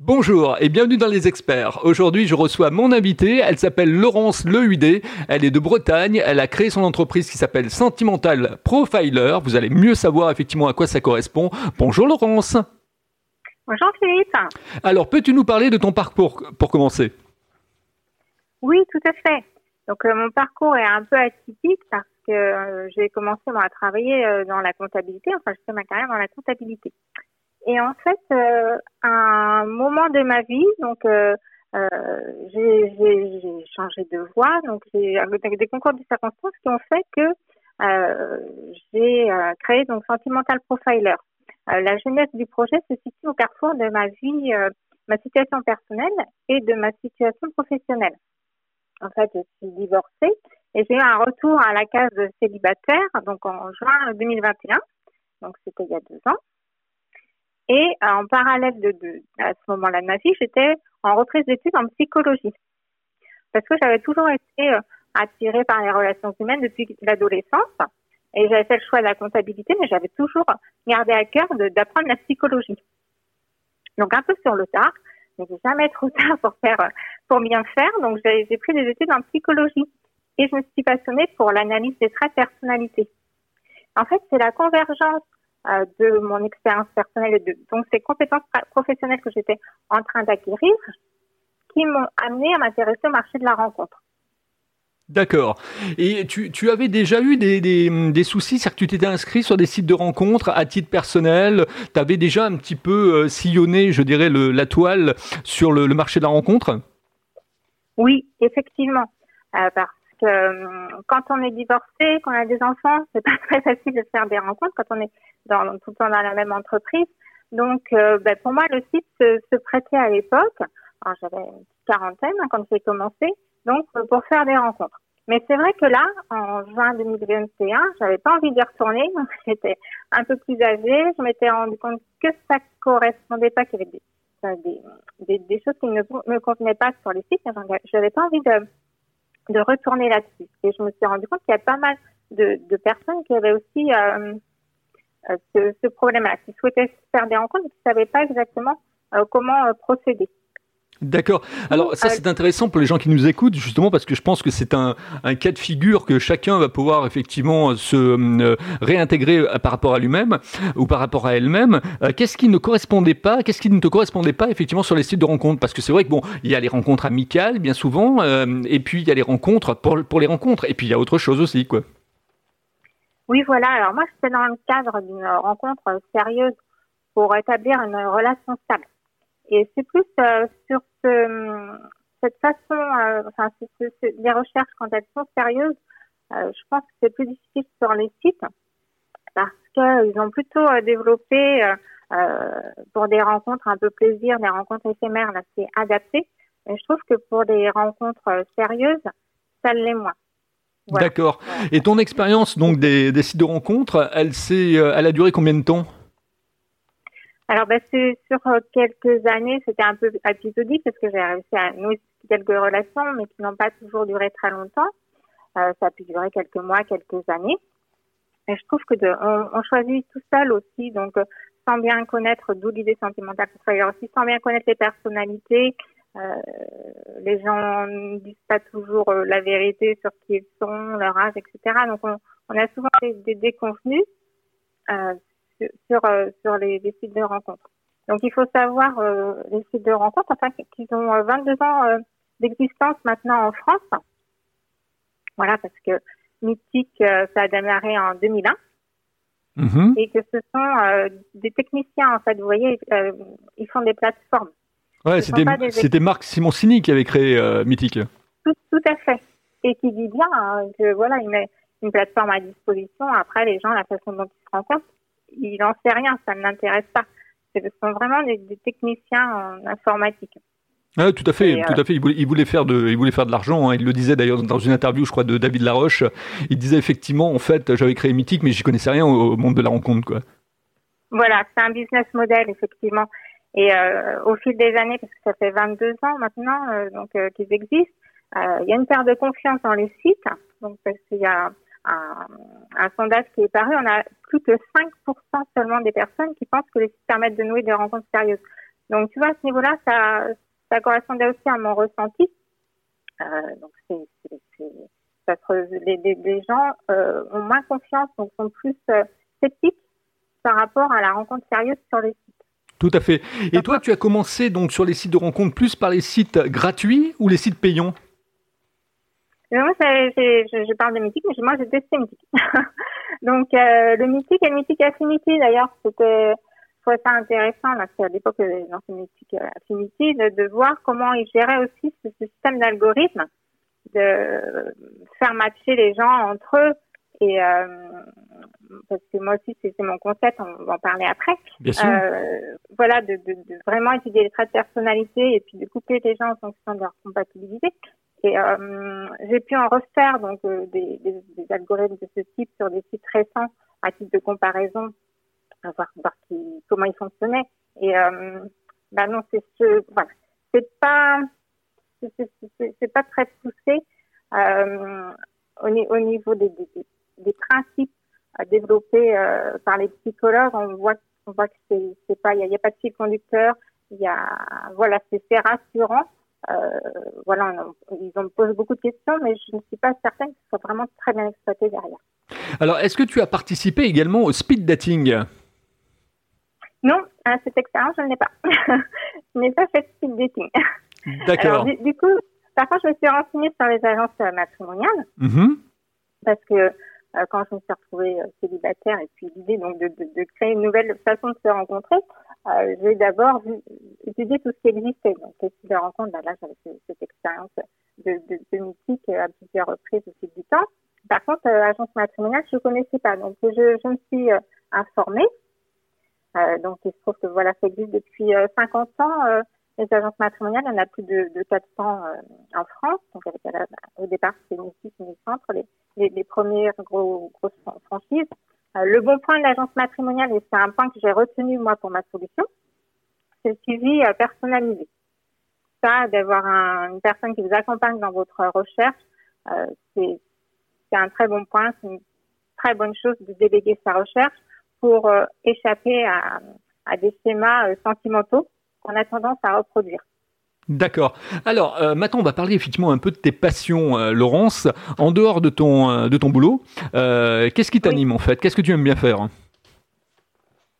Bonjour et bienvenue dans les experts. Aujourd'hui, je reçois mon invitée. Elle s'appelle Laurence Lehudé. Elle est de Bretagne. Elle a créé son entreprise qui s'appelle Sentimental Profiler. Vous allez mieux savoir effectivement à quoi ça correspond. Bonjour Laurence. Bonjour Philippe. Alors, peux-tu nous parler de ton parcours pour commencer? Oui, tout à fait. Donc, euh, mon parcours est un peu atypique parce que euh, j'ai commencé à travailler euh, dans la comptabilité. Enfin, je fais ma carrière dans la comptabilité. Et en fait, euh, un moment de ma vie, donc euh, euh, j'ai changé de voie, donc j'ai avec des concours de circonstances qui ont fait que j'ai créé donc Sentimental Profiler. la jeunesse du projet se situe au carrefour de ma vie, ma situation personnelle et de ma situation professionnelle. En fait, je suis divorcée et j'ai eu un retour à la case célibataire, donc en juin 2021. Donc c'était il y a deux ans. Et euh, en parallèle de, de à ce moment-là de ma vie, j'étais en reprise d'études en psychologie. Parce que j'avais toujours été euh, attirée par les relations humaines depuis l'adolescence. Et j'avais fait le choix de la comptabilité, mais j'avais toujours gardé à cœur d'apprendre la psychologie. Donc un peu sur le tard, mais jamais trop tard pour faire, pour bien faire. Donc j'ai pris des études en psychologie et je me suis passionnée pour l'analyse des traits de personnalité. En fait, c'est la convergence euh, de mon expérience personnelle et de donc ces compétences professionnelles que j'étais en train d'acquérir qui m'ont amené à m'intéresser au marché de la rencontre. D'accord. Et tu, tu, avais déjà eu des, des, des soucis, c'est-à-dire que tu t'étais inscrit sur des sites de rencontres à titre personnel, tu avais déjà un petit peu euh, sillonné, je dirais, le, la toile sur le, le, marché de la rencontre? Oui, effectivement. Euh, parce que euh, quand on est divorcé, quand on a des enfants, c'est pas très facile de faire des rencontres quand on est tout le temps dans la même entreprise. Donc, euh, ben, pour moi, le site se, prêtait à l'époque. J'avais une quarantaine hein, quand j'ai commencé, donc euh, pour faire des rencontres. Mais c'est vrai que là, en juin 2021, j'avais pas envie d'y retourner. J'étais un peu plus âgée. Je m'étais rendu compte que ça correspondait pas, qu'il y avait des, choses qui ne me convenaient pas sur les sites. Je n'avais pas envie de, de retourner là-dessus. Et je me suis rendu compte qu'il y a pas mal de, de personnes qui avaient aussi euh, euh, ce, ce problème-là, qui souhaitaient faire des rencontres, mais qui ne savaient pas exactement euh, comment procéder. D'accord. Alors ça c'est intéressant pour les gens qui nous écoutent justement parce que je pense que c'est un, un, cas de figure que chacun va pouvoir effectivement se euh, réintégrer par rapport à lui-même ou par rapport à elle-même. Euh, qu'est-ce qui ne correspondait pas Qu'est-ce qui ne te correspondait pas effectivement sur les sites de rencontres? Parce que c'est vrai que bon, il y a les rencontres amicales bien souvent euh, et puis il y a les rencontres pour, pour les rencontres et puis il y a autre chose aussi quoi. Oui voilà. Alors moi j'étais dans le cadre d'une rencontre sérieuse pour établir une relation stable. Et c'est plus euh, sur ce, cette façon, euh, enfin, les recherches quand elles sont sérieuses, euh, je pense que c'est plus difficile sur les sites parce qu'ils ont plutôt développé pour des rencontres un peu plaisir, des rencontres éphémères, là c'est adapté. Et je trouve que pour des rencontres sérieuses, ça l'est moins. D'accord. Et ton expérience donc des, des, sites de rencontres, elle, elle a duré combien de temps? Alors, c'est sur euh, quelques années, c'était un peu épisodique parce que j'ai réussi à nouer quelques relations, mais qui n'ont pas toujours duré très longtemps. Euh, ça a pu durer quelques mois, quelques années. Et je trouve que de, on, on choisit tout seul aussi, donc euh, sans bien connaître d'où l'idée sentimentale pour travailler aussi, sans bien connaître les personnalités. Euh, les gens ne disent pas toujours euh, la vérité sur qui ils sont, leur âge, etc. Donc on, on a souvent des, des déconvenus. Euh, sur, euh, sur les, les, sites de rencontres. Donc il faut savoir euh, les sites de rencontres, enfin qu'ils ont 22 euh, ans d'existence maintenant en France. Voilà, parce que Mythique, ça a démarré en 2001. Mm-hmm. Et que ce sont des techniciens, en fait, vous voyez, ils font des plateformes. Ouais, c'était Marc Simoncini qui avait créé Mythique. Tout, tout, à fait. Et qui dit bien hein, que voilà, il met une plateforme à disposition. Après, les gens, la façon dont ils se rencontrent, il n'en sait rien, ça ne l'intéresse pas. Ce sont vraiment des, des, techniciens en informatique. Ah, tout à fait, Et tout euh... à fait. Il voulait, il voulait, faire de, il voulait faire de l'argent. Hein. Il le disait d'ailleurs dans une interview, je crois, de David Laroche. Il disait effectivement, en fait, j'avais créé Mythique, mais j'y connaissais rien au, monde de la rencontre, quoi. Voilà, c'est un business model effectivement. Et euh, au fil des années, parce que ça fait 22 ans maintenant, euh, donc euh, qu'ils existent, euh, il y a une perte de confiance dans les sites. Donc parce qu'il y a un, un, sondage qui est paru, on a plus que 5% seulement des personnes qui pensent que les sites permettent de nouer des rencontres sérieuses. Donc, tu vois, à ce niveau-là, ça, ça correspondait aussi à mon ressenti. Euh, donc, c'est, ça les, les, gens euh, ont moins confiance, donc sont plus euh, sceptiques par rapport à la rencontre sérieuse sur les sites. Tout à fait. Et toi, tu as commencé donc sur les sites de rencontre plus par les sites gratuits ou les sites payants? Moi, je, parle de Mythique, mais moi, j'ai testé Mythique. donc, euh, le Mythique et le Mythique Affinity, d'ailleurs, c'était, je trouvais ça intéressant, là, à l'époque, dans ce Mythique Affinity, de, de, voir comment ils géraient aussi ce, système d'algorithme, de faire matcher les gens entre eux. Et euh, parce que moi aussi, c'est mon concept, on va en parler après. Bien sûr. Euh, voilà, de, de, de, vraiment étudier les traits de personnalité et puis de couper les gens en fonction de leur compatibilité. Et euh, j'ai pu en refaire donc euh, des, algorithmes de ce type sur des sites récents à titre de comparaison, voir, voir comment ils fonctionnaient. Et euh, bah non, c'est ce, voilà, c'est pas, c'est pas très poussé euh, au, au, niveau des, des, principes développés par les psychologues. On voit, on voit que c'est pas, il n'y a, a, pas de fil conducteur. Il y a, voilà, c'est rassurant. Euh, voilà, ils ont posé beaucoup de questions, mais je ne suis pas certaine que ce soit vraiment très bien exploité derrière. Alors, est-ce que tu as participé également au speed dating? Non, à cette expérience, je ne l'ai pas. je n'ai pas fait de speed dating. D'accord. Du, coup, par contre, je me suis renseignée sur les agences matrimoniales. Mm-hmm. Parce que euh, quand je me suis retrouvée euh, célibataire et puis l'idée donc de, de, de, créer une nouvelle façon de se rencontrer, euh, j'ai d'abord étudié tout ce qui existait. Donc, les sites de rencontre, bah, là, j'avais cette expérience de, de, de mythique à plusieurs reprises au fil du temps. Par contre, euh, agence matrimoniale, je ne connaissais pas. Donc, je, je me suis euh, informée. Euh, donc, il se trouve que voilà, ça existe depuis 50 ans. les agences matrimoniales, il y en a plus de, de 400 en France. Donc, avec, au départ, c'était Mythique, une centre, les, les, premières gros, grosses franchises. Euh, le bon point de l'agence matrimoniale, et c'est un point que j'ai retenu moi pour ma solution, le suivi euh, personnalisé. Ça, d'avoir une personne qui vous accompagne dans votre recherche, euh, c'est un très bon point, c'est une très bonne chose de déléguer sa recherche pour échapper à, à, des schémas sentimentaux qu'on a tendance à reproduire. D'accord. Alors euh, maintenant, on va parler effectivement un peu de tes passions, euh, Laurence. En dehors de ton euh, de ton boulot, euh, qu'est-ce qui t'anime en fait? Qu'est-ce que tu aimes bien faire?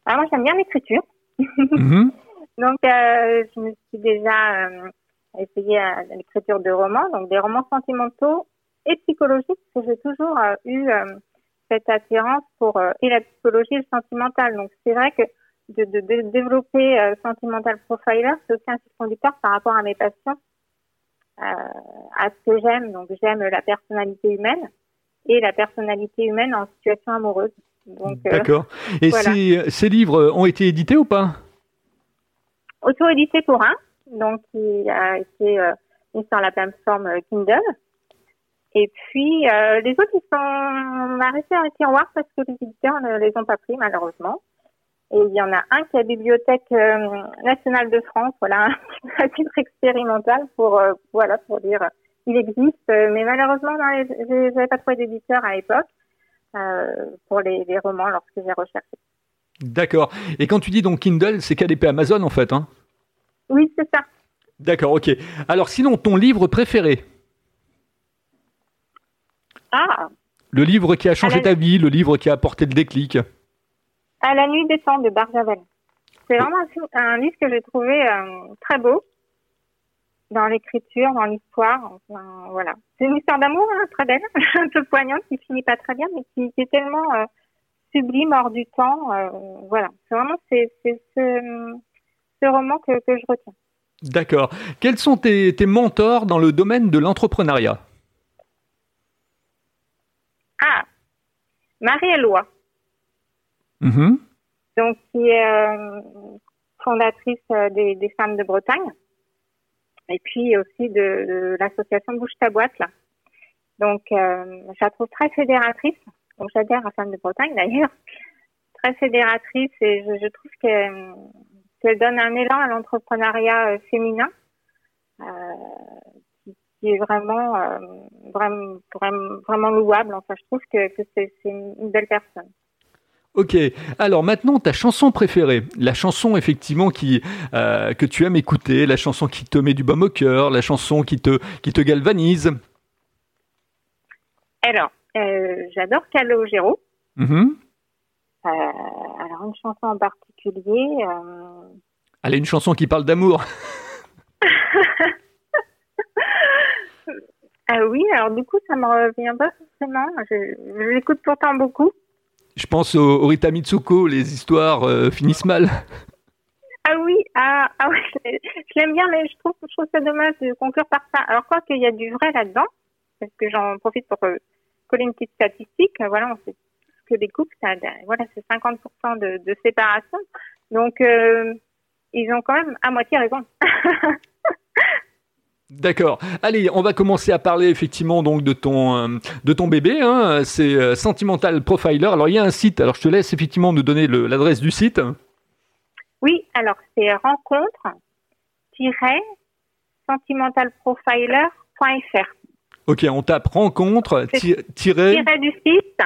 Alors moi, j'aime bien l'écriture. Mhm. Donc, je me suis déjà essayé à l'écriture de romans, donc des romans sentimentaux et psychologiques, parce que j'ai toujours eu cette attirance pour et la psychologie et le sentimental. Donc, c'est vrai que de, de, de développer euh, Sentimental Profiler, c'est aussi un fil conducteur par rapport à mes passions, euh, à ce que j'aime. Donc j'aime la personnalité humaine et la personnalité humaine en situation amoureuse. Euh, D'accord. et ces, ces, livres ont été édités ou pas? Auto-édité pour un, donc il a été euh, mis sur la plateforme Kindle. Et puis euh, les autres, ils sont arrêtés dans les tiroirs parce que les éditeurs ne les ont pas pris malheureusement. Et il y en a un qui est la Bibliothèque euh, nationale de France, voilà, un titre expérimental pour, euh, voilà, pour dire il existe, mais malheureusement, je n'avais pas trouvé d'éditeur à l'époque euh, pour les, romans lorsque j'ai recherché. D'accord. Et quand tu dis donc Kindle, c'est KDP Amazon en fait, hein? Oui, c'est ça. D'accord, ok. Alors sinon, ton livre préféré? Ah Le livre qui a changé ta vie, le livre qui a apporté le déclic? À la nuit des temps de Barjavel. C'est vraiment un, livre que j'ai trouvé euh, très beau dans l'écriture, dans l'histoire. voilà. C'est une histoire d'amour hein, très belle, un peu poignante, qui finit pas très bien, mais qui, est tellement euh, sublime hors du temps. Euh, voilà. C'est vraiment c'est, ce, ce, roman que, que je retiens. D'accord. Quels sont tes, tes mentors dans le domaine de l'entrepreneuriat? Ah, Marie-Éloi. Mm-hmm. Donc, qui est euh, fondatrice euh, des, des, femmes de Bretagne. Et puis aussi de, l'association Bouge ta boîte, là. Donc, euh, je la trouve très fédératrice. Donc, j'adhère à Femmes de Bretagne, d'ailleurs. Très fédératrice et je, je trouve qu'elle donne un élan à l'entrepreneuriat euh, féminin euh, qui, est vraiment, euh, vraiment, louable. Enfin, je trouve que, que c'est une belle personne. Ok, alors maintenant ta chanson préférée, la chanson effectivement qui euh, que tu aimes écouter, la chanson qui te met du baume au cœur, la chanson qui te qui te galvanise. Alors, euh, j'adore Calogero. Euh, alors une chanson en particulier. euh, Allez, une chanson qui parle d'amour. Ah oui, alors du coup, ça me revient pas forcément. Je, je l'écoute pourtant beaucoup. Je pense au, au Rita Mitsuko, les histoires euh, finissent mal. Ah oui, ah, ah oui, je l'ai- je l'aime bien, mais je trouve, je trouve ça dommage de conclure par ça. Alors quoi qu'il y a du vrai là-dedans, parce que j'en profite pour euh, coller une petite statistique. Voilà, on sait que les couples, ça, voilà, c'est 50% de, de séparation. Donc, euh, ils ont quand même à moitié raison. D'accord. Allez, on va commencer à parler effectivement donc de ton euh, de ton bébé. Hein. C'est euh, Sentimental Profiler. Alors il y a un site. Alors je te laisse effectivement nous donner l'adresse du site. Oui, alors c'est rencontre-sentimentalprofiler.fr. Ok, on tape rencontre ti- tiré. Tiret du site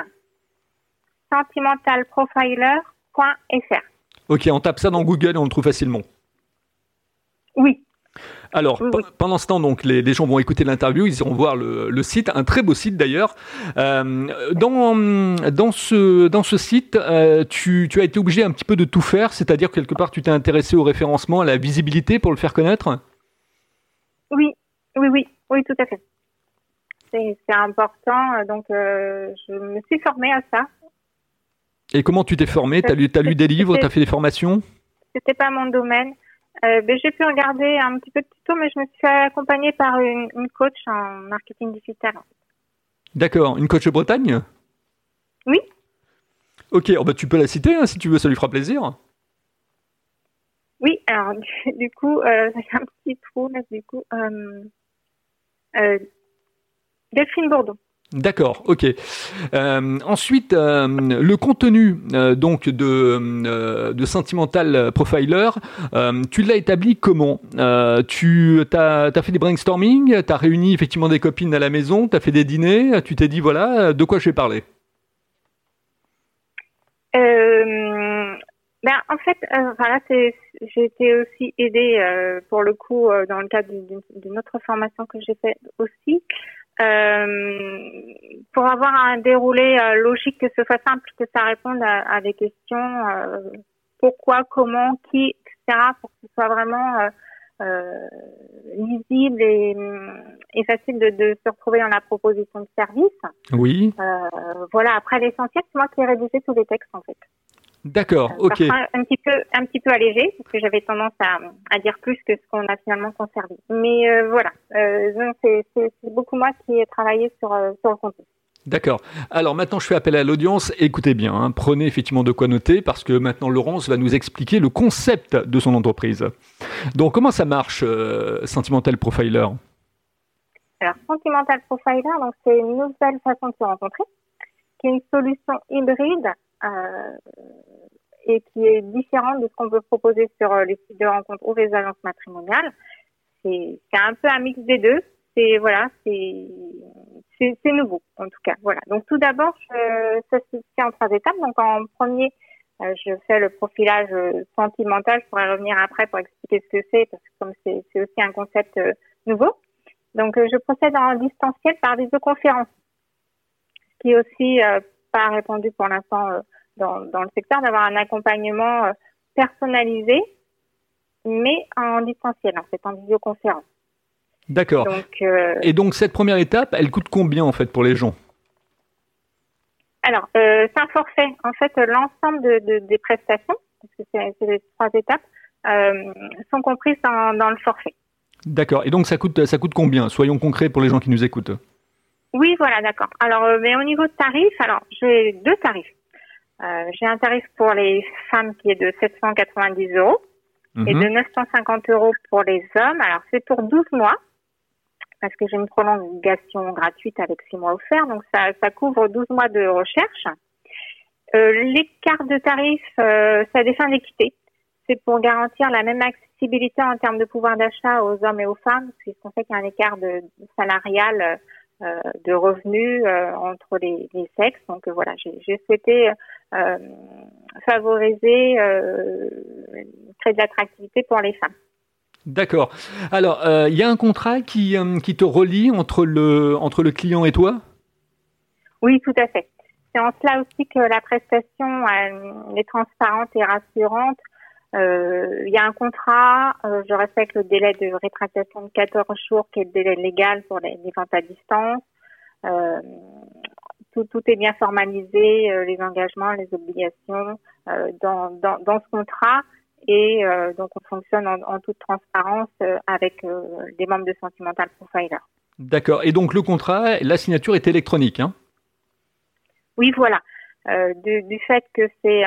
sentimentalprofiler.fr. Ok, on tape ça dans Google et on le trouve facilement. Oui, Alors, Oui, pe- oui. pendant ce temps, donc, les, les gens vont écouter l'interview, ils iront voir le, le site, un très beau site d'ailleurs. Euh, dans, dans, ce, dans ce site, euh, tu, tu as été obligé un petit peu de tout faire, c'est-à-dire quelque part tu t'es intéressé au référencement, à la visibilité pour le faire connaître? Oui, oui, oui, oui, tout à fait. C'est important, donc euh, je me suis formée à ça. Et comment tu t'es formé Tu as, lu- des livres, tu as fait des formations? C'était pas mon domaine. Euh, ben, j'ai pu regarder un petit peu de tuto, mais je me suis fait accompagner par une, une coach en marketing digital. D'accord, une coach de Bretagne? Oui. Ok, oh bah, tu peux la citer hein, si tu veux, ça lui fera plaisir. Oui, alors du, du coup, euh, j'ai un petit trou là, du coup. Euh, euh, Delphine Bourdon. D'accord, ok. Euh, ensuite, euh, le contenu euh, donc de, de Sentimental Profiler, tu l'as établi comment? Tu as, fait des brainstorming, tu as réuni effectivement des copines à la maison, tu as fait des dîners, tu t'es dit voilà, de quoi je vais parler? Ben, en fait, voilà, j'ai été aussi aidée pour le coup dans le cadre d'une autre formation que j'ai faite aussi. Euh, pour avoir un déroulé euh, logique, que ce soit simple, que ça réponde à, à des questions euh, pourquoi, comment, qui, etc., pour que ce soit vraiment euh, euh, lisible et, et facile de, de se retrouver dans la proposition de service. Oui, Euh, voilà, après l'essentiel, c'est moi qui ai rédigé tous les textes en fait. D'accord, ok. Un petit peu, un petit peu allégé, parce que j'avais tendance à, à dire plus que ce qu'on a finalement conservé. Mais euh, voilà, euh, c'est, beaucoup moi qui ai travaillé sur, euh, sur le contenu. D'accord. Alors maintenant, je fais appel à l'audience. Écoutez bien, hein, prenez effectivement de quoi noter parce que maintenant Laurence va nous expliquer le concept de son entreprise. Donc, comment ça marche, euh, Sentimental Profiler? Alors, Sentimental Profiler, c'est une nouvelle façon de se rencontrer, qui est une solution hybride et qui est différente de ce qu'on peut proposer sur euh, les sites de rencontres ou les agences matrimoniales. C'est, un peu un mix des deux. C'est voilà, c'est, nouveau en tout cas. Voilà. Donc tout d'abord, ça se fait en trois étapes. Donc en premier, euh, je fais le profilage euh, sentimental. Je pourrais revenir après pour expliquer ce que c'est parce que comme c'est, aussi un concept euh, nouveau. Donc, euh, je procède en distanciel par visioconférence, ce qui est aussi euh, pas répandu pour l'instant euh, dans, dans le secteur, d'avoir un accompagnement euh, personnalisé, mais en distanciel, en fait, en visioconférence. D'accord. Euh, Et donc, cette première étape, elle coûte combien en fait pour les gens? Alors, euh, c'est un forfait. En fait, l'ensemble de, de- des prestations, parce que c'est c'est les trois étapes, euh, sont comprises dans, dans le forfait. D'accord. Et donc, ça coûte, ça coûte combien? Soyons concrets pour les gens qui nous écoutent. Oui, voilà, d'accord. Alors, euh, mais au niveau de tarifs, alors j'ai deux tarifs. Euh, j'ai un tarif pour les femmes qui est de 790 euros et Mhm. de 950 euros pour les hommes. Alors, c'est pour 12 mois parce que j'ai une prolongation gratuite avec 6 mois offerts. Donc, ça, ça couvre 12 mois de recherche. Euh, L'écart de tarif, euh, des fins d'équité. C'est pour garantir la même accessibilité en termes de pouvoir d'achat aux hommes et aux femmes, puisqu'on sait qu'il y a un écart de, de salarial de revenus entre les, sexes. Donc voilà, j'ai souhaité favoriser, créer de l'attractivité pour les femmes. D'accord. Alors, il y a un contrat qui, qui te relie entre le, entre le client et toi? Oui, tout à fait. C'est en cela aussi que la prestation est transparente et rassurante euh, il y a un contrat, euh, je respecte le délai de rétractation de 14 jours qui est le délai légal pour les, ventes à distance. Euh, tout, tout, est bien formalisé, euh, les engagements, les obligations euh, dans, dans, dans, ce contrat. Et donc on fonctionne en, en toute transparence avec des membres de Sentimental Profiler. D'accord. Et donc le contrat, la signature est électronique, hein? Oui, voilà. Du, du, fait que c'est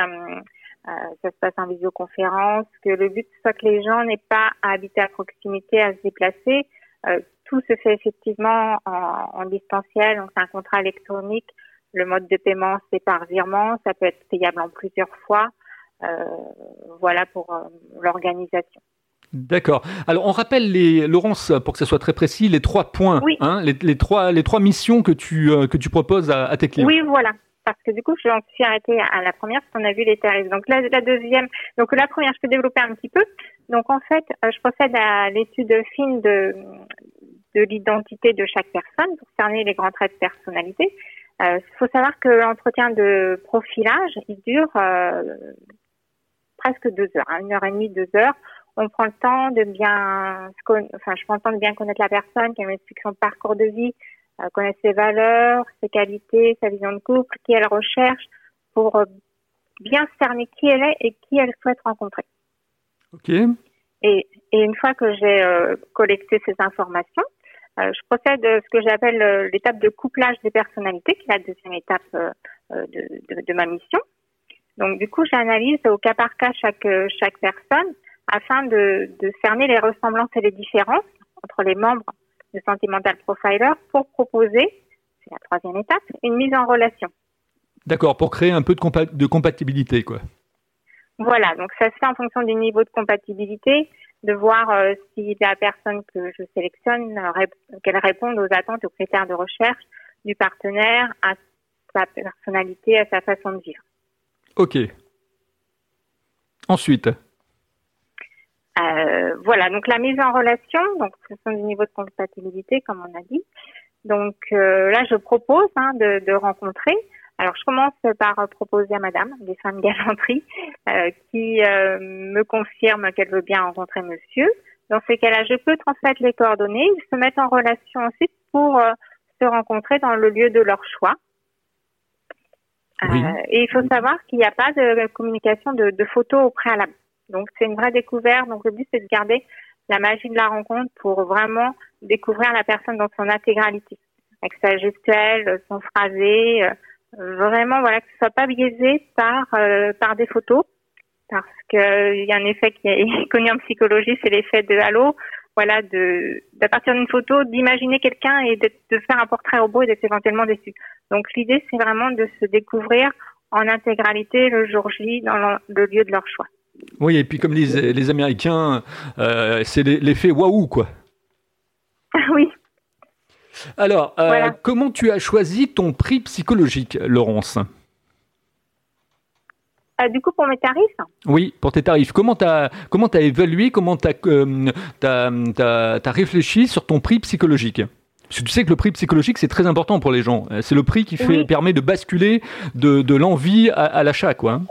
euh, ça se passe en visioconférence, que le but soit que les gens n'aient pas à habiter à proximité, à se déplacer. Euh, tout se fait effectivement en, en distanciel, donc c'est un contrat électronique. Le mode de paiement, c'est par virement, ça peut être payable en plusieurs fois. Euh, voilà pour euh, l'organisation. D'accord. Alors on rappelle les Laurence pour que ce soit très précis les trois points, oui. hein, les, les, trois les trois missions que tu euh, que tu proposes à, à tes clients. Oui, voilà parce que du coup, je suis arrêtée à la première parce qu'on a vu les tarifs. Donc la, deuxième, donc la première, je peux développer un petit peu. Donc en fait, euh, je procède à l'étude fine de, de l'identité de chaque personne pour cerner les grands traits de personnalité. Il euh, faut savoir que l'entretien de profilage, il dure euh, presque deux heures, hein, une heure et demie, deux heures. On prend le temps de bien, enfin, je prends le temps de bien connaître la personne, qu'elle m'explique son parcours de vie, connaître ses valeurs, ses qualités, sa vision de couple, qui elle recherche, pour euh, bien cerner qui elle est et qui elle souhaite rencontrer. Ok. Et, et une fois que j'ai euh, collecté ces informations, euh, je procède à ce que j'appelle l'étape de couplage des personnalités, qui est la deuxième étape de, de, de, ma mission. Donc du coup, j'analyse au cas par cas chaque chaque personne afin de, de cerner les ressemblances et les différences entre les membres de Sentimental Profiler pour proposer, c'est la troisième étape, une mise en relation. D'accord, pour créer un peu de, compa de compatibilité, quoi. Voilà, donc ça se fait en fonction du niveau de compatibilité, de voir euh, si la personne que je sélectionne, qu'elle réponde aux attentes, aux critères de recherche du partenaire, à sa personnalité, à sa façon de vivre. Ok. Ensuite euh, voilà, donc la mise en relation, donc ce sont du niveau de compatibilité, comme on a dit. Donc euh, là, je propose hein, de, de, rencontrer. Alors, je commence par proposer à Madame des femmes galanteries euh, qui euh, me confirme qu'elle veut bien rencontrer Monsieur. Dans ces cas-là, je peux transmettre les coordonnées. Ils se mettent en relation ensuite pour euh, se rencontrer dans le lieu de leur choix. Oui. et il faut savoir qu'il n'y a pas de communication de, de photos au préalable. Donc c'est une vraie découverte. Donc le but c'est de garder la magie de la rencontre pour vraiment découvrir la personne dans son intégralité, avec sa gestuelle, son phrasé, euh, vraiment voilà que ce soit pas biaisé par euh, par des photos, parce que il y a un effet qui est connu en psychologie, c'est l'effet de halo. Voilà, de d'à partir d'une photo, d'imaginer quelqu'un et de, de, faire un portrait robot et d'être éventuellement déçu. Donc l'idée c'est vraiment de se découvrir en intégralité le jour J dans le, le lieu de leur choix. Oui, et puis comme les, les Américains, euh, c'est l'effet waouh, quoi. oui. Alors, euh, voilà. comment tu as choisi ton prix psychologique, Laurence? Euh, Du coup, pour mes tarifs? Oui, pour tes tarifs. Comment tu as, comment as évalué, comment tu as, as, as, réfléchi sur ton prix psychologique? Parce que tu sais que le prix psychologique, c'est très important pour les gens. C'est le prix qui fait, oui. permet de basculer de, de l'envie à, à l'achat, quoi.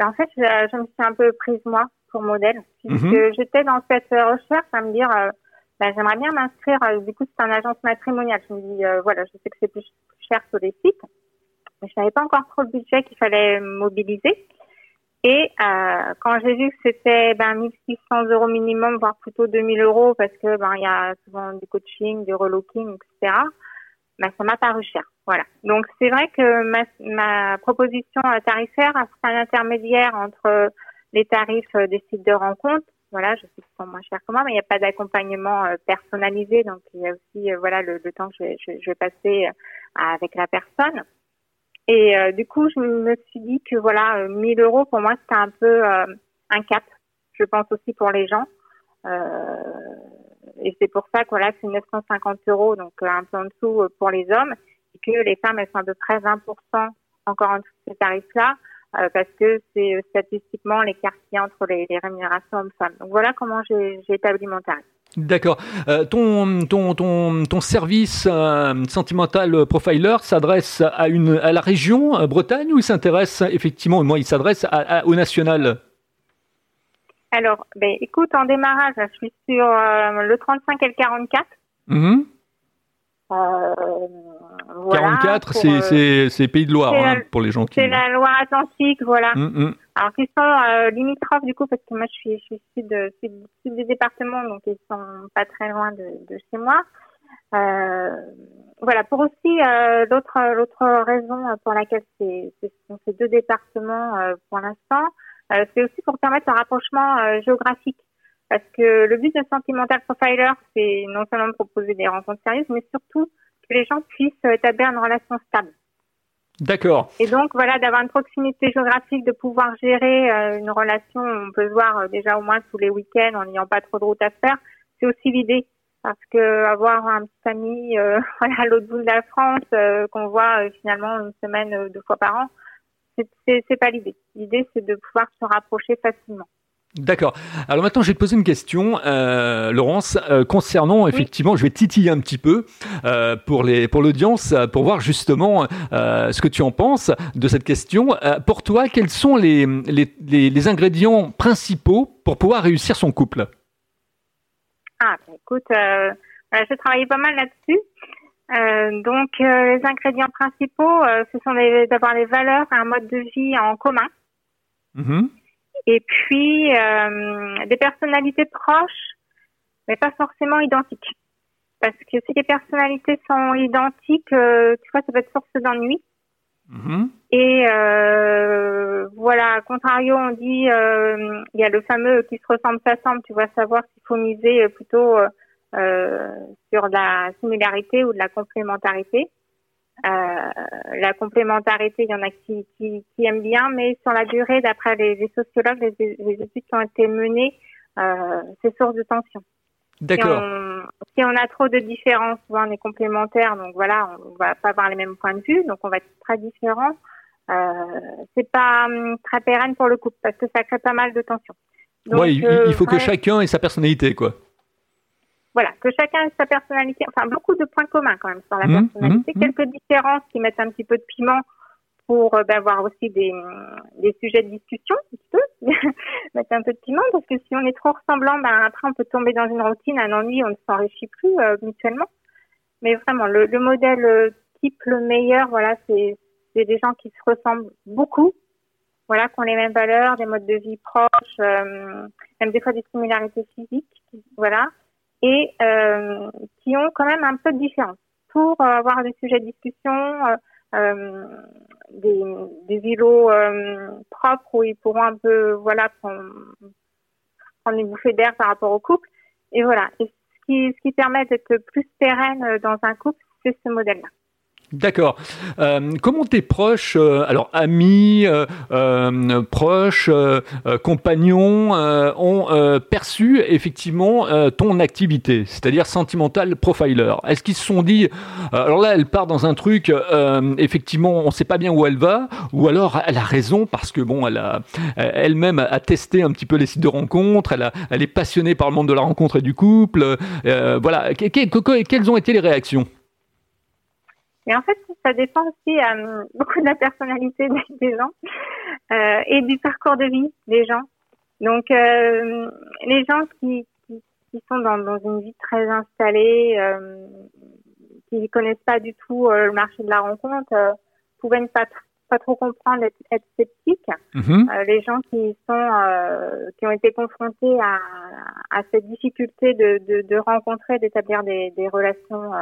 Ben, en fait, je, je, me suis un peu prise moi pour modèle, puisque -hmm. j'étais dans cette recherche à me dire, euh, ben, j'aimerais bien m'inscrire. Euh, du coup, c'est une agence matrimoniale. Je me dis, euh, voilà, je sais que c'est plus cher sur les sites, mais je n'avais pas encore trop le budget qu'il fallait mobiliser. Et euh, quand j'ai vu que c'était ben, 1600 euros minimum, voire plutôt 2000 euros, parce que ben il y a souvent du coaching, du relooking, etc. Ben, ça m'a paru cher. Voilà. Donc c'est vrai que ma, proposition tarifaire c'est un intermédiaire entre les tarifs des sites de rencontre. Voilà, je sais qu'ils sont moins chers que moi, mais il n'y a pas d'accompagnement personnalisé, donc il y a aussi voilà le, temps que je vais, passer avec la personne. Et euh, du coup, je me suis dit que voilà, 1000 euros pour moi c'était un peu euh, un cap. Je pense aussi pour les gens. Euh, et c'est pour ça que voilà, c'est 950 euros, donc un peu en dessous pour les hommes, que les femmes, elles sont à peu près 20% encore en dessous de ces tarifs-là. Euh, parce que c'est euh, statistiquement l'écart qu'il y a entre les, rémunérations hommes-femmes. Donc voilà comment j'ai établi mon tarif. D'accord. Euh, ton, ton, ton, ton service sentimental profiler s'adresse à, une, à la région Bretagne ou il s'intéresse effectivement, moi, il s'adresse au national? Alors, ben, écoute, en démarrage, je suis sur le 35 et le 44. 44, euh, c'est Pays de Loire hein, pour les gens qui. C'est la Loire-Atlantique, voilà. Mm, mm. Alors qu'ils sont euh, limitrophes du coup parce que moi je suis je suis sud, sud, sud des départements donc ils sont pas très loin de, de chez moi. Euh, voilà pour aussi euh, l'autre l'autre raison pour laquelle c'est sont ces deux départements pour l'instant, c'est aussi pour permettre un rapprochement géographique. Parce que le but de Sentimental Profiler, c'est non seulement de proposer des rencontres sérieuses, mais surtout que les gens puissent établir une relation stable. D'accord. Et donc voilà, d'avoir une proximité géographique, de pouvoir gérer euh, une relation, on peut se voir euh, déjà au moins tous les week-ends en n'ayant pas trop de route à faire, c'est aussi l'idée. Parce que avoir un petit ami euh, à l'autre bout de la France qu'on voit finalement une semaine deux fois par an, c'est pas l'idée. L'idée c'est de pouvoir se rapprocher facilement. D'accord. Alors maintenant, je vais te poser une question, euh, Laurence, euh, concernant effectivement, je vais titiller un petit peu euh, pour les pour l'audience, pour voir justement ce que tu en penses de cette question. pour toi, quels sont les, les, les, ingrédients principaux pour pouvoir réussir son couple? Ah, bah, écoute, j'ai travaillé pas mal là-dessus. donc, les ingrédients principaux, ce sont d'avoir des valeurs un mode de vie en commun. Mm-hmm. Et puis, euh, des personnalités proches, mais pas forcément identiques. Parce que si les personnalités sont identiques, euh, tu vois, ça peut être source d'ennui. Mm-hmm. Et euh, voilà, à contrario, on dit, euh, il y a le fameux qui se ressemble s'assemble, tu vois, savoir s'il faut miser plutôt euh, sur la similarité ou de la complémentarité. Euh, la complémentarité, il y en a qui, qui, qui, aiment bien, mais sur la durée, d'après les, sociologues, les, études qui ont été menées, euh, c'est source de tension. D'accord. Si, on, a trop de différences, on est complémentaires, donc voilà, on va pas avoir les mêmes points de vue, donc on va être très différents. Euh, c'est pas hum, très pérenne pour le couple parce que ça crée pas mal de tensions. Oui, il, il, faut que chacun ait sa personnalité, quoi voilà, que chacun ait sa personnalité, enfin beaucoup de points communs quand même sur la mmh, personnalité, mmh, mmh. quelques différences qui mettent un petit peu de piment pour euh, ben, avoir aussi des, des sujets de discussion, un petit peu, mettre un peu de piment, parce que si on est trop ressemblant, ben, après on peut tomber dans une routine, un ennui, on ne s'enrichit plus euh, mutuellement. Mais vraiment, le, le modèle euh, type le meilleur, voilà, c'est des gens qui se ressemblent beaucoup, voilà, qui ont les mêmes valeurs, des modes de vie proches, même des fois des similarités physiques, voilà et euh, qui ont quand même un peu de différence pour euh, avoir des sujets de discussion, euh, euh des, des îlots propres où ils pourront un peu voilà prendre, prendre une bouffée d'air par rapport au couple. Et voilà. Et ce qui, ce qui permet d'être plus pérenne dans un couple, c'est ce modèle-là. D'accord. Euh, comment tes proches, euh, alors amis, euh, proches, compagnons, ont perçu effectivement ton activité, c'est-à-dire sentimental profiler? Est-ce qu'ils se sont dit, alors là, elle part dans un truc, effectivement, on ne sait pas bien où elle va, ou alors elle a raison parce que bon, elle a elle-même a testé un petit peu les sites de rencontres, elle est passionnée par le monde de la rencontre et du couple. voilà. quelles ont été les réactions? Et en fait, ça dépend aussi euh, beaucoup de la personnalité des, gens euh, et du parcours de vie des gens. Donc, euh, les gens qui, qui, qui sont dans, dans, une vie très installée, euh, qui connaissent pas du tout euh, le marché de la rencontre, euh, pouvaient ne pas, pas trop comprendre, être, être sceptiques. Mm-hmm. les gens qui sont, qui ont été confrontés à, à cette difficulté de, de, de rencontrer, d'établir des, des relations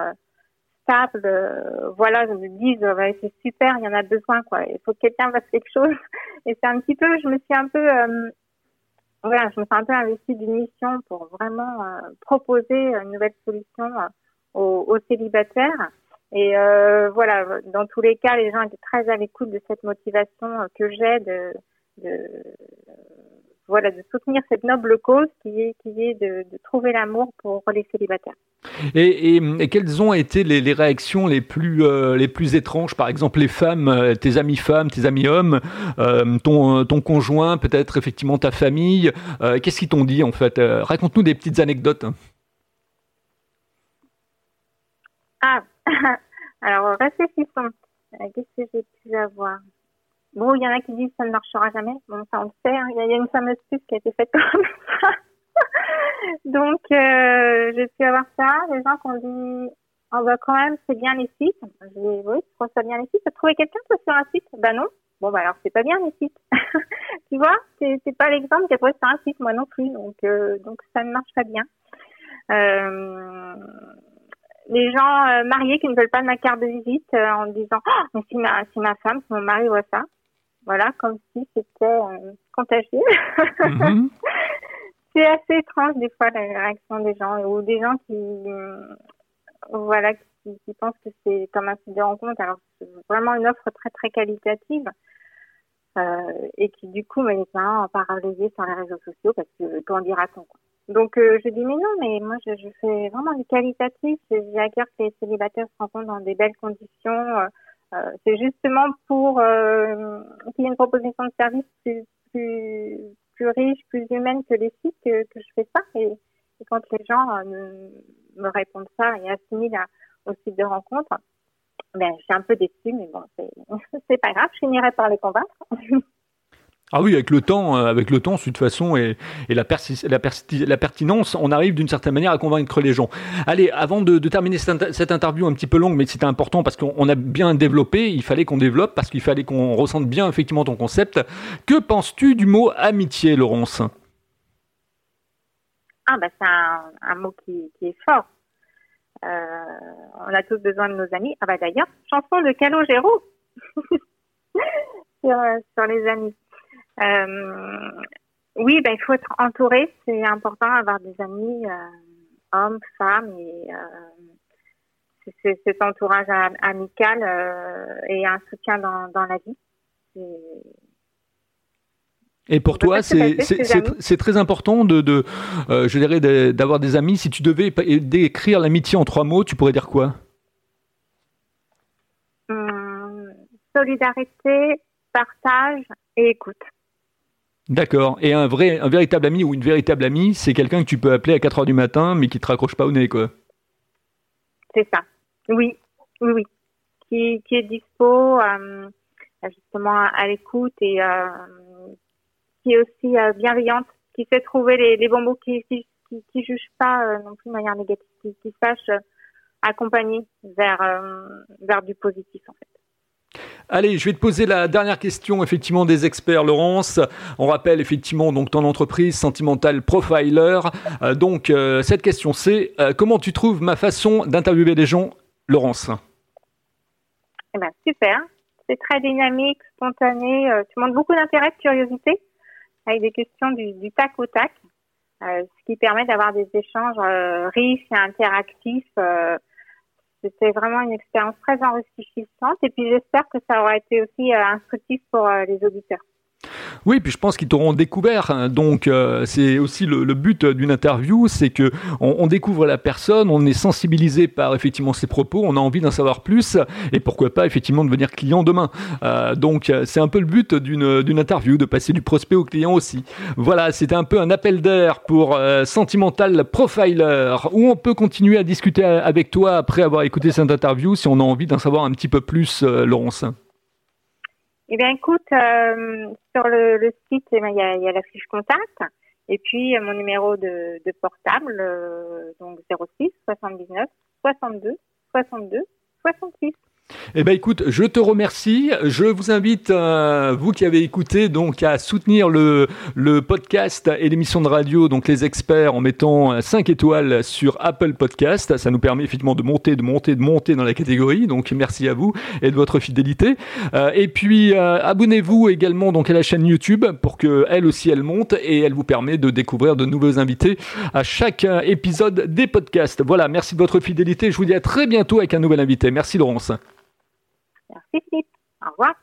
euh, voilà, je me dis, c'est super, il y en a besoin, quoi. Il faut que quelqu'un fasse quelque chose. Et c'est un petit peu, je me suis un peu, euh, voilà, je me suis un peu investie d'une mission pour vraiment euh, proposer une nouvelle solution aux, célibataires. Et voilà, dans tous les cas, les gens étaient très à l'écoute de cette motivation que j'ai de voilà, de soutenir cette noble cause qui est, qui est de, trouver l'amour pour les célibataires. Et, et, quelles ont été les, les réactions les plus, euh, les plus étranges? Par exemple, les femmes, euh, tes amis femmes, tes amis hommes, euh, ton, ton conjoint, peut-être effectivement ta famille. Qu'est-ce qu'ils t'ont dit en fait? Raconte-nous des petites anecdotes. Ah, alors réfléchissons. Qu'est-ce que j'ai pu avoir? Bon, il y en a qui disent que ça ne marchera jamais. Bon, ça on le sait. Hein. Il y, a une fameuse pub qui a été faite comme ça. Donc, euh, j'ai pu avoir ça. Les gens qui ont dit, on va bah, quand même, c'est bien les sites. Je dis, oui, je trouve ça bien les sites. Tu as trouvé quelqu'un sur un site? Ben non. Bon, bah alors, c'est pas bien les sites. tu vois, c'est, c'est pas l'exemple qui a trouvé sur un site, moi non plus. Donc, euh, donc ça ne marche pas bien. Euh, les gens euh, mariés qui ne veulent pas de ma carte de visite euh, en disant oh, mais si ma si ma femme si mon mari voit ça voilà, comme si c'était euh, contagieux. Mhm. c'est assez étrange des fois la réaction des gens ou des gens qui, euh, voilà, qui, pensent que c'est comme un site de rencontre. Alors c'est vraiment une offre très très qualitative. Euh, et qui du coup met pas en paralysé sur les réseaux sociaux parce que qu'en dira-t-on Donc je dis mais non mais moi je, je fais vraiment du qualitatif, j'ai à cœur que les célibataires se rencontrent dans des belles conditions, euh, c'est justement pour euh, qu'il y ait une proposition de service plus, plus, plus, riche, plus humaine que les sites que, que je fais ça. Et, quand les gens euh, me, répondent ça et assimilent au site de rencontre, ben, je suis un peu déçue, mais bon, c'est pas grave, je finirai par les convaincre. Ah oui, avec le temps, euh, avec le temps, de toute façon, et, la, la, la, pertinence, on arrive d'une certaine manière à convaincre les gens. Allez, avant de, terminer cette, interview un petit peu longue, mais c'était important parce qu'on a bien développé, il fallait qu'on développe, parce qu'il fallait qu'on ressente bien effectivement ton concept. Que penses-tu du mot amitié, Laurence? Ah bah c'est un, mot qui, est fort. Euh, on a tous besoin de nos amis. Ah bah d'ailleurs, chanson de Calogero sur, sur les amis. Euh, oui, ben, il faut être entouré. C'est important d'avoir des amis, euh, hommes, femmes, et euh, c'est cet entourage amical et un soutien dans, dans la vie. Et pour toi, c'est très important de, de je dirais, d'avoir des amis. Si tu devais décrire l'amitié en trois mots, tu pourrais dire quoi? Hum, Solidarité, partage et écoute. D'accord. Et un vrai, un véritable ami ou une véritable amie, c'est quelqu'un que tu peux appeler à 4 heures du matin, mais qui te raccroche pas au nez, quoi. C'est ça. Oui, oui, oui. Qui, qui est dispo, euh, justement à l'écoute et euh, qui est aussi euh, bienveillante, qui sait trouver les, les bons mots, qui, qui, juge pas non plus de manière négative, qui, qui sache accompagner vers vers du positif en fait. Allez, je vais te poser la dernière question effectivement des experts, Laurence. On rappelle effectivement donc ton entreprise Sentimental Profiler. Euh, donc euh, cette question c'est euh, comment tu trouves ma façon d'interviewer des gens, Laurence? Eh ben, super, c'est très dynamique, spontané. tu montres beaucoup d'intérêt, de curiosité, avec des questions du, du tac au tac, ce qui permet d'avoir des échanges riches et interactifs c'était vraiment une expérience très enrichissante et puis j'espère que ça aura été aussi euh, instructif pour euh, les auditeurs. Oui, puis je pense qu'ils t'auront découvert. Hein. Donc euh, c'est aussi le, but d'une interview, c'est que on, découvre la personne, on est sensibilisé par effectivement ses propos, on a envie d'en savoir plus et pourquoi pas effectivement devenir client demain. Euh, donc c'est un peu le but d'une interview, de passer du prospect au client aussi. Voilà, c'était un peu un appel d'air pour euh, Sentimental Profiler où on peut continuer à discuter avec toi après avoir écouté cette interview si on a envie d'en savoir un petit peu plus, Laurence. Eh bien, écoute, euh, sur le, le site, eh il y, a, y, a, la fiche contact. Et puis, mon numéro de, de portable, euh, donc 06 79 62 62 66. Eh ben écoute, je te remercie. Je vous invite, euh, vous qui avez écouté, donc à soutenir le, podcast et l'émission de radio, donc les experts, en mettant 5 étoiles sur Apple Podcast. Ça nous permet effectivement de monter, de monter, de monter dans la catégorie. Donc merci à vous et de votre fidélité. Euh, et puis euh, abonnez-vous également donc à la chaîne YouTube pour que elle aussi elle monte et elle vous permet de découvrir de nouveaux invités à chaque épisode des podcasts. Voilà, merci de votre fidélité. Je vous dis à très bientôt avec un nouvel invité. Merci Laurence. Merci Philippe. Au revoir.